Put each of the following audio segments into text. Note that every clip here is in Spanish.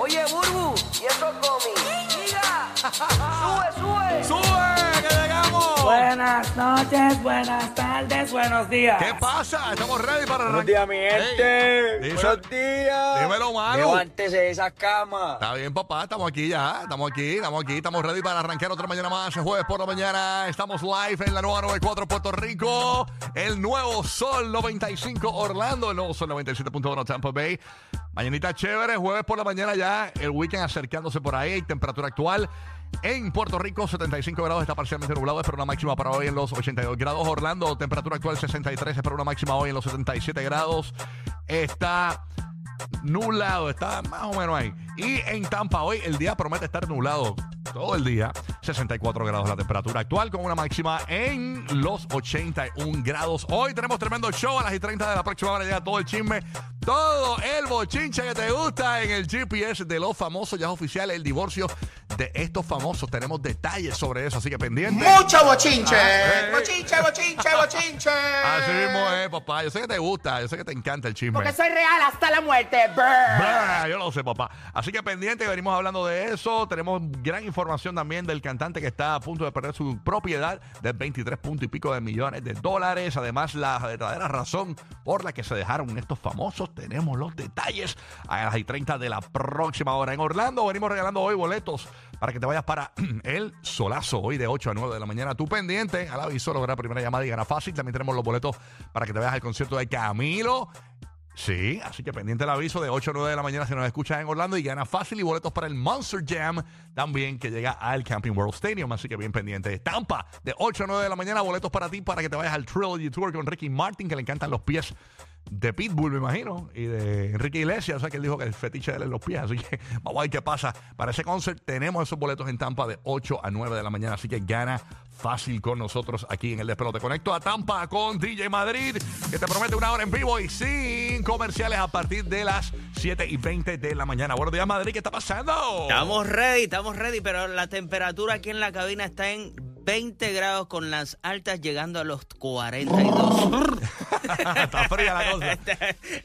Oye, Burbu, y eso comi. Mira, sube, sube. ¡Sube! ¡Que llegamos! Buenas noches, buenas tardes, buenos días. ¿Qué pasa? Estamos ready para Buenos arrancar. días, mi gente. Ey, Buenos días. dímelo, Manu. Levántese de esa cama. Está bien, papá, estamos aquí ya, estamos aquí, estamos aquí, estamos ready para arrancar otra mañana más, el jueves por la mañana, estamos live en la nueva 94 Puerto Rico, el nuevo Sol 95 Orlando, el nuevo Sol 97.1 Tampa Bay, mañanita chévere, jueves por la mañana ya, el weekend acercándose por ahí, temperatura actual en Puerto Rico 75 grados, está parcialmente nublado, espera una máxima para hoy en los 82 grados, Orlando, temperatura actual 63, espera una máxima hoy en los 77 grados, está nublado, está más o menos ahí. Y en Tampa hoy el día promete estar nublado todo el día, 64 grados la temperatura actual con una máxima en los 81 grados. Hoy tenemos tremendo show a las y 30 de la próxima hora todo el chisme, todo el bochinche que te gusta en el GPS de los famosos, ya es oficial el divorcio de estos famosos. Tenemos detalles sobre eso, así que pendiente. Mucho bochinche. Ah, eh. Bochinche, bochinche, bochinche. Así mismo es, papá. Yo sé que te gusta, yo sé que te encanta el chisme. Porque soy real hasta la muerte. Brr. Yo lo sé, papá. Así que pendiente, venimos hablando de eso. Tenemos gran información también del cantante que está a punto de perder su propiedad de 23 puntos y pico de millones de dólares. Además, la verdadera razón por la que se dejaron estos famosos. Tenemos los detalles a las y 30 de la próxima hora. En Orlando venimos regalando hoy boletos para que te vayas para el solazo hoy de 8 a 9 de la mañana. Tú pendiente al aviso, lograr primera llamada y gana fácil. También tenemos los boletos para que te vayas al concierto de Camilo. Sí, así que pendiente el aviso de 8 a 9 de la mañana si nos escuchas en Orlando y gana fácil y boletos para el Monster Jam también que llega al Camping World Stadium, así que bien pendiente. Tampa, de 8 a 9 de la mañana, boletos para ti para que te vayas al Trilogy Tour con Ricky Martin, que le encantan los pies de Pitbull, me imagino, y de Enrique Iglesias, o sea que él dijo que el fetiche de él es los pies, así que vamos a ver qué pasa. Para ese concert tenemos esos boletos en Tampa de 8 a 9 de la mañana, así que gana fácil con nosotros aquí en el Despelote. Conecto a Tampa con DJ Madrid, que te promete una hora en vivo y sin comerciales a partir de las 7 y 20 de la mañana. Buenos días, Madrid, ¿qué está pasando? Estamos ready, estamos ready, pero la temperatura aquí en la cabina está en 20 grados con las altas llegando a los 42. está fría la cosa. Esta,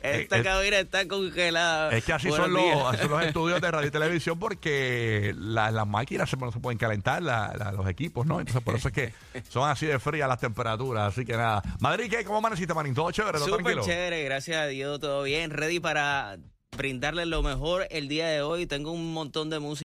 esta cabina está congelada. Es que así son, los, días. así son los estudios de radio y televisión porque la- las máquinas se, no se pueden calentar, la- la- los equipos, ¿no? Entonces por eso es que son así de frías las temperaturas. Así que nada. Madrid, ¿qué? ¿Cómo amaneciste, Marín? ¿Todo chévere? ¿Todo Súper tranquilo? chévere, gracias a Dios, todo bien. Ready para brindarles lo mejor el día de hoy. Tengo un montón de música.